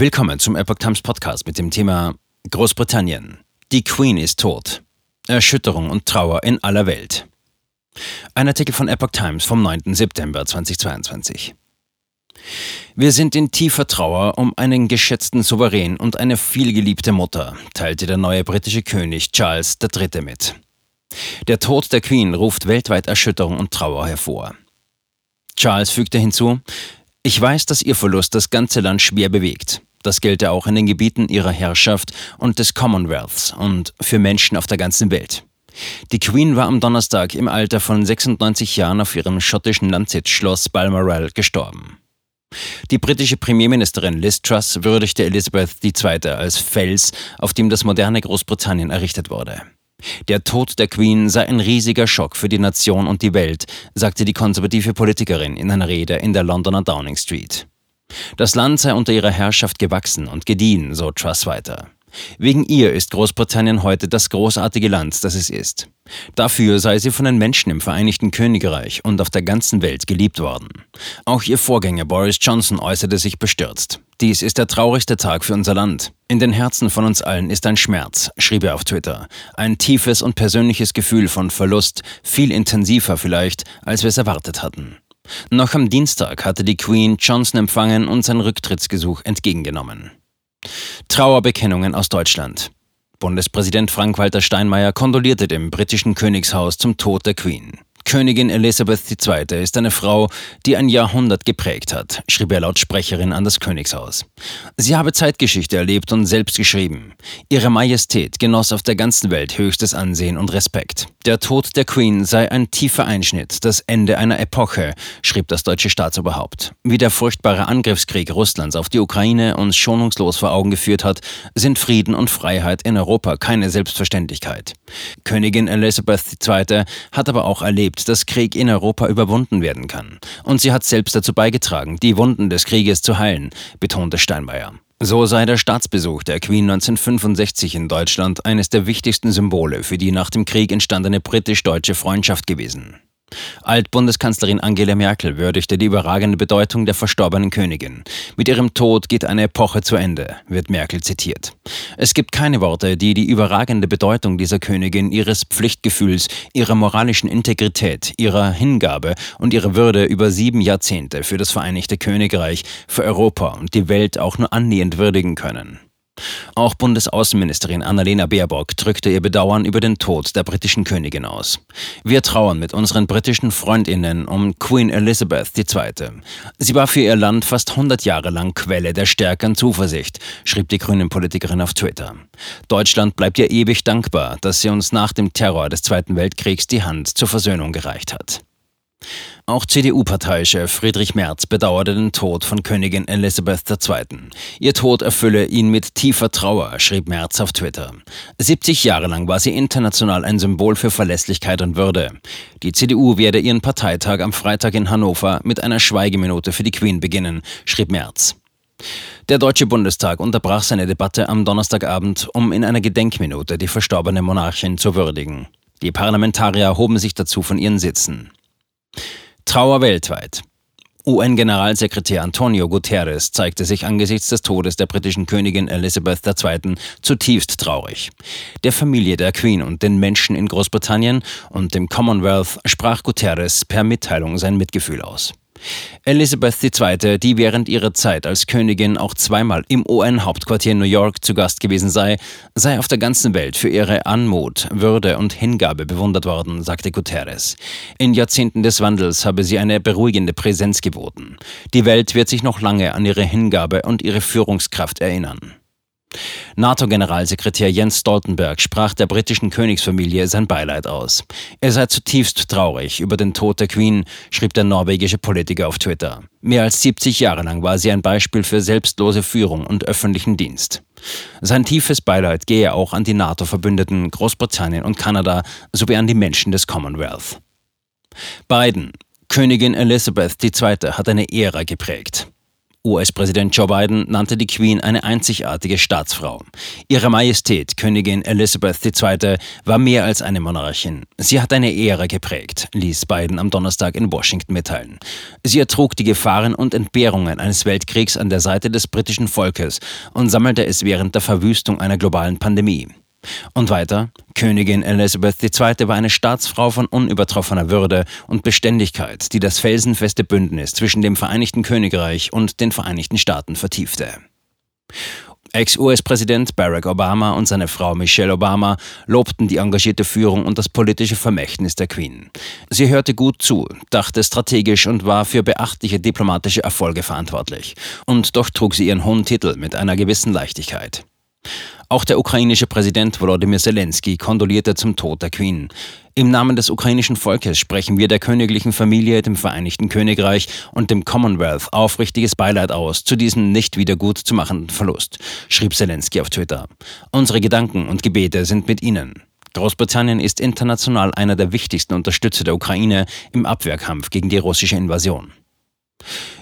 Willkommen zum Epoch Times Podcast mit dem Thema Großbritannien. Die Queen ist tot. Erschütterung und Trauer in aller Welt. Ein Artikel von Epoch Times vom 9. September 2022. Wir sind in tiefer Trauer um einen geschätzten Souverän und eine vielgeliebte Mutter, teilte der neue britische König Charles III. mit. Der Tod der Queen ruft weltweit Erschütterung und Trauer hervor. Charles fügte hinzu, ich weiß, dass Ihr Verlust das ganze Land schwer bewegt. Das gelte auch in den Gebieten ihrer Herrschaft und des Commonwealths und für Menschen auf der ganzen Welt. Die Queen war am Donnerstag im Alter von 96 Jahren auf ihrem schottischen Landsitz Schloss Balmoral gestorben. Die britische Premierministerin Liz Truss würdigte Elizabeth II. als Fels, auf dem das moderne Großbritannien errichtet wurde. Der Tod der Queen sei ein riesiger Schock für die Nation und die Welt, sagte die konservative Politikerin in einer Rede in der Londoner Downing Street. Das Land sei unter ihrer Herrschaft gewachsen und gediehen, so Truss weiter. Wegen ihr ist Großbritannien heute das großartige Land, das es ist. Dafür sei sie von den Menschen im Vereinigten Königreich und auf der ganzen Welt geliebt worden. Auch ihr Vorgänger Boris Johnson äußerte sich bestürzt. Dies ist der traurigste Tag für unser Land. In den Herzen von uns allen ist ein Schmerz, schrieb er auf Twitter. Ein tiefes und persönliches Gefühl von Verlust, viel intensiver vielleicht, als wir es erwartet hatten. Noch am Dienstag hatte die Queen Johnson empfangen und sein Rücktrittsgesuch entgegengenommen. Trauerbekennungen aus Deutschland. Bundespräsident Frank-Walter Steinmeier kondolierte dem britischen Königshaus zum Tod der Queen. Königin Elisabeth II. ist eine Frau, die ein Jahrhundert geprägt hat, schrieb er laut Sprecherin an das Königshaus. Sie habe Zeitgeschichte erlebt und selbst geschrieben. Ihre Majestät genoss auf der ganzen Welt höchstes Ansehen und Respekt. Der Tod der Queen sei ein tiefer Einschnitt, das Ende einer Epoche, schrieb das deutsche Staatsoberhaupt. Wie der furchtbare Angriffskrieg Russlands auf die Ukraine uns schonungslos vor Augen geführt hat, sind Frieden und Freiheit in Europa keine Selbstverständlichkeit. Königin Elisabeth II. hat aber auch erlebt, dass Krieg in Europa überwunden werden kann. Und sie hat selbst dazu beigetragen, die Wunden des Krieges zu heilen, betonte Steinmeier. So sei der Staatsbesuch der Queen 1965 in Deutschland eines der wichtigsten Symbole für die nach dem Krieg entstandene britisch-deutsche Freundschaft gewesen. Altbundeskanzlerin Angela Merkel würdigte die überragende Bedeutung der verstorbenen Königin. Mit ihrem Tod geht eine Epoche zu Ende, wird Merkel zitiert. Es gibt keine Worte, die die überragende Bedeutung dieser Königin, ihres Pflichtgefühls, ihrer moralischen Integrität, ihrer Hingabe und ihrer Würde über sieben Jahrzehnte für das Vereinigte Königreich, für Europa und die Welt auch nur annähernd würdigen können. Auch Bundesaußenministerin Annalena Baerbock drückte ihr Bedauern über den Tod der britischen Königin aus. Wir trauern mit unseren britischen Freundinnen um Queen Elizabeth II. Sie war für ihr Land fast 100 Jahre lang Quelle der Stärke und Zuversicht, schrieb die grünen Politikerin auf Twitter. Deutschland bleibt ihr ewig dankbar, dass sie uns nach dem Terror des Zweiten Weltkriegs die Hand zur Versöhnung gereicht hat. Auch CDU-Parteichef Friedrich Merz bedauerte den Tod von Königin Elisabeth II. Ihr Tod erfülle ihn mit tiefer Trauer, schrieb Merz auf Twitter. 70 Jahre lang war sie international ein Symbol für Verlässlichkeit und Würde. Die CDU werde ihren Parteitag am Freitag in Hannover mit einer Schweigeminute für die Queen beginnen, schrieb Merz. Der Deutsche Bundestag unterbrach seine Debatte am Donnerstagabend, um in einer Gedenkminute die verstorbene Monarchin zu würdigen. Die Parlamentarier hoben sich dazu von ihren Sitzen. Trauer weltweit. UN-Generalsekretär Antonio Guterres zeigte sich angesichts des Todes der britischen Königin Elizabeth II. zutiefst traurig. Der Familie der Queen und den Menschen in Großbritannien und dem Commonwealth sprach Guterres per Mitteilung sein Mitgefühl aus. Elizabeth II., die während ihrer Zeit als Königin auch zweimal im UN-Hauptquartier New York zu Gast gewesen sei, sei auf der ganzen Welt für ihre Anmut, Würde und Hingabe bewundert worden, sagte Guterres. In Jahrzehnten des Wandels habe sie eine beruhigende Präsenz geboten. Die Welt wird sich noch lange an ihre Hingabe und ihre Führungskraft erinnern. NATO-Generalsekretär Jens Stoltenberg sprach der britischen Königsfamilie sein Beileid aus. Er sei zutiefst traurig über den Tod der Queen, schrieb der norwegische Politiker auf Twitter. Mehr als 70 Jahre lang war sie ein Beispiel für selbstlose Führung und öffentlichen Dienst. Sein tiefes Beileid gehe auch an die NATO-Verbündeten Großbritannien und Kanada sowie an die Menschen des Commonwealth. Biden, Königin Elizabeth II. hat eine Ära geprägt. US-Präsident Joe Biden nannte die Queen eine einzigartige Staatsfrau. Ihre Majestät, Königin Elizabeth II., war mehr als eine Monarchin. Sie hat eine Ära geprägt, ließ Biden am Donnerstag in Washington mitteilen. Sie ertrug die Gefahren und Entbehrungen eines Weltkriegs an der Seite des britischen Volkes und sammelte es während der Verwüstung einer globalen Pandemie. Und weiter, Königin Elizabeth II. war eine Staatsfrau von unübertroffener Würde und Beständigkeit, die das felsenfeste Bündnis zwischen dem Vereinigten Königreich und den Vereinigten Staaten vertiefte. Ex-US-Präsident Barack Obama und seine Frau Michelle Obama lobten die engagierte Führung und das politische Vermächtnis der Queen. Sie hörte gut zu, dachte strategisch und war für beachtliche diplomatische Erfolge verantwortlich. Und doch trug sie ihren hohen Titel mit einer gewissen Leichtigkeit. Auch der ukrainische Präsident Volodymyr Zelensky kondolierte zum Tod der Queen. Im Namen des ukrainischen Volkes sprechen wir der königlichen Familie, dem Vereinigten Königreich und dem Commonwealth aufrichtiges Beileid aus zu diesem nicht wieder gut zu machenden Verlust, schrieb Zelensky auf Twitter. Unsere Gedanken und Gebete sind mit Ihnen. Großbritannien ist international einer der wichtigsten Unterstützer der Ukraine im Abwehrkampf gegen die russische Invasion.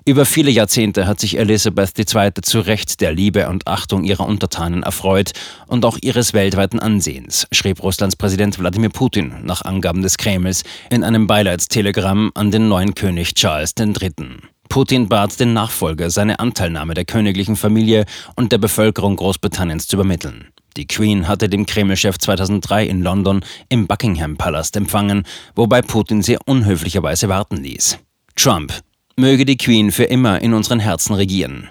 Über viele Jahrzehnte hat sich Elisabeth II. zu Recht der Liebe und Achtung ihrer Untertanen erfreut und auch ihres weltweiten Ansehens, schrieb Russlands Präsident Wladimir Putin nach Angaben des Kremls in einem Beileidstelegramm an den neuen König Charles III. Putin bat den Nachfolger, seine Anteilnahme der königlichen Familie und der Bevölkerung Großbritanniens zu übermitteln. Die Queen hatte den Kremlchef 2003 in London im Buckingham Palast empfangen, wobei Putin sie unhöflicherweise warten ließ. Trump Möge die Queen für immer in unseren Herzen regieren.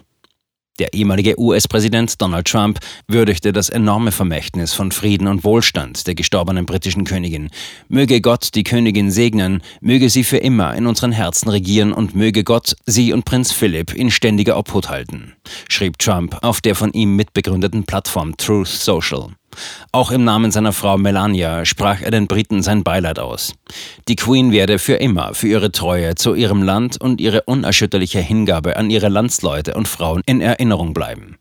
Der ehemalige US-Präsident Donald Trump würdigte das enorme Vermächtnis von Frieden und Wohlstand der gestorbenen britischen Königin. Möge Gott die Königin segnen, möge sie für immer in unseren Herzen regieren und möge Gott sie und Prinz Philipp in ständiger Obhut halten, schrieb Trump auf der von ihm mitbegründeten Plattform Truth Social. Auch im Namen seiner Frau Melania sprach er den Briten sein Beileid aus. Die Queen werde für immer für ihre Treue zu ihrem Land und ihre unerschütterliche Hingabe an ihre Landsleute und Frauen in Erinnerung bleiben.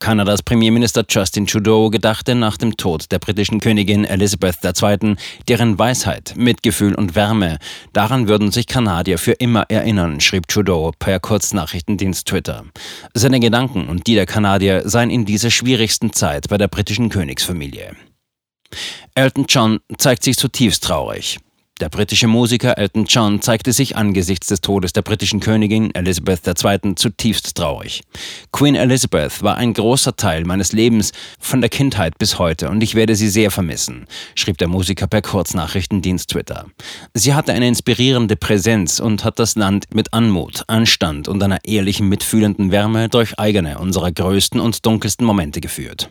Kanadas Premierminister Justin Trudeau gedachte nach dem Tod der britischen Königin Elizabeth II., deren Weisheit, Mitgefühl und Wärme, daran würden sich Kanadier für immer erinnern, schrieb Trudeau per Kurznachrichtendienst Twitter. Seine Gedanken und die der Kanadier seien in dieser schwierigsten Zeit bei der britischen Königsfamilie. Elton John zeigt sich zutiefst traurig. Der britische Musiker Elton John zeigte sich angesichts des Todes der britischen Königin Elizabeth II. zutiefst traurig. Queen Elizabeth war ein großer Teil meines Lebens von der Kindheit bis heute und ich werde sie sehr vermissen, schrieb der Musiker per Kurznachrichtendienst Twitter. Sie hatte eine inspirierende Präsenz und hat das Land mit Anmut, Anstand und einer ehrlichen, mitfühlenden Wärme durch eigene unserer größten und dunkelsten Momente geführt.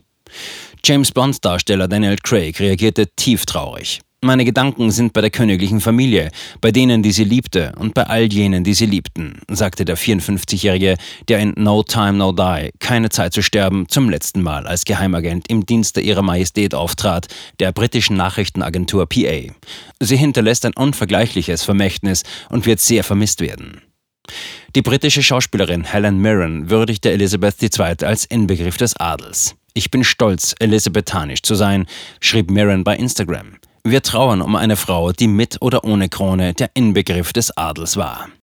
James Bond-Darsteller Daniel Craig reagierte tief traurig. Meine Gedanken sind bei der königlichen Familie, bei denen, die sie liebte und bei all jenen, die sie liebten, sagte der 54-Jährige, der in No Time No Die, keine Zeit zu sterben, zum letzten Mal als Geheimagent im Dienste ihrer Majestät auftrat, der britischen Nachrichtenagentur PA. Sie hinterlässt ein unvergleichliches Vermächtnis und wird sehr vermisst werden. Die britische Schauspielerin Helen Mirren würdigte Elizabeth II. als Inbegriff des Adels. Ich bin stolz, elisabethanisch zu sein, schrieb Mirren bei Instagram. Wir trauern um eine Frau, die mit oder ohne Krone der Inbegriff des Adels war.